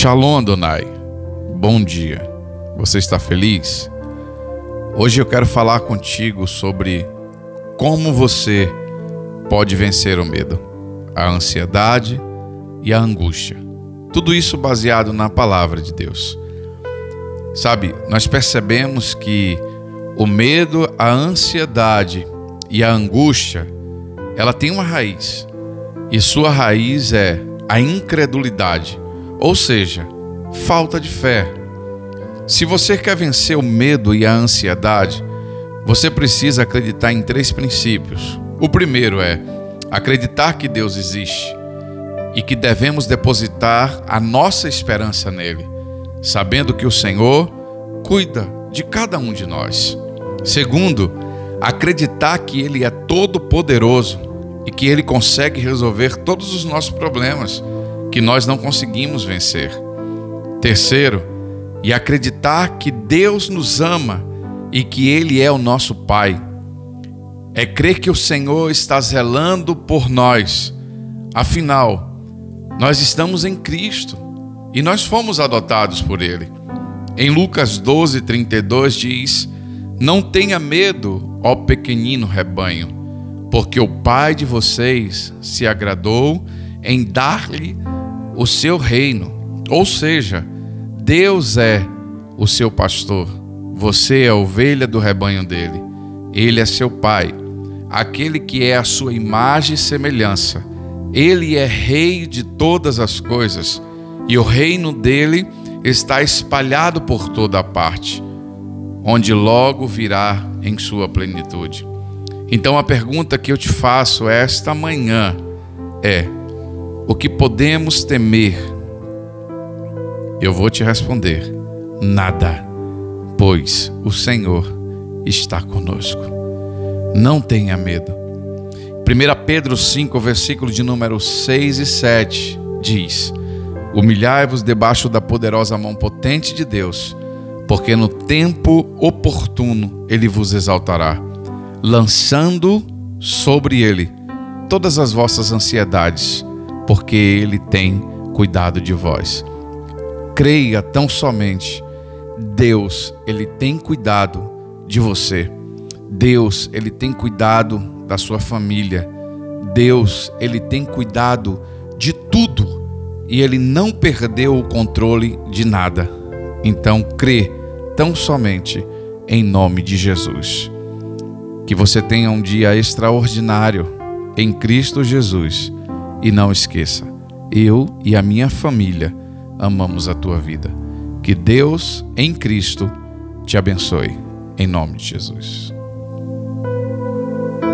Shalom Adonai, bom dia. Você está feliz? Hoje eu quero falar contigo sobre como você pode vencer o medo, a ansiedade e a angústia. Tudo isso baseado na palavra de Deus. Sabe, nós percebemos que o medo, a ansiedade e a angústia, ela tem uma raiz. E sua raiz é a incredulidade, ou seja, falta de fé. Se você quer vencer o medo e a ansiedade, você precisa acreditar em três princípios. O primeiro é acreditar que Deus existe e que devemos depositar a nossa esperança nele, sabendo que o Senhor cuida de cada um de nós. Segundo, acreditar que Ele é todo-poderoso e que Ele consegue resolver todos os nossos problemas que nós não conseguimos vencer. Terceiro, e acreditar que Deus nos ama e que Ele é o nosso Pai. É crer que o Senhor está zelando por nós. Afinal, nós estamos em Cristo e nós fomos adotados por Ele. Em Lucas 12, 32 diz: Não tenha medo, ó pequenino rebanho, porque o Pai de vocês se agradou em dar-lhe o seu reino. Ou seja, Deus é o seu pastor, você é a ovelha do rebanho dele. Ele é seu pai, aquele que é a sua imagem e semelhança. Ele é rei de todas as coisas e o reino dele está espalhado por toda a parte, onde logo virá em sua plenitude. Então a pergunta que eu te faço esta manhã é: o que podemos temer eu vou te responder: nada, pois o Senhor está conosco. Não tenha medo. 1 Pedro 5, versículo de número 6 e 7 diz: Humilhai-vos debaixo da poderosa mão potente de Deus, porque no tempo oportuno ele vos exaltará, lançando sobre ele todas as vossas ansiedades, porque ele tem cuidado de vós creia tão somente. Deus, ele tem cuidado de você. Deus, ele tem cuidado da sua família. Deus, ele tem cuidado de tudo e ele não perdeu o controle de nada. Então, crê tão somente em nome de Jesus. Que você tenha um dia extraordinário em Cristo Jesus e não esqueça, eu e a minha família amamos a tua vida. Que Deus em Cristo te abençoe. Em nome de Jesus.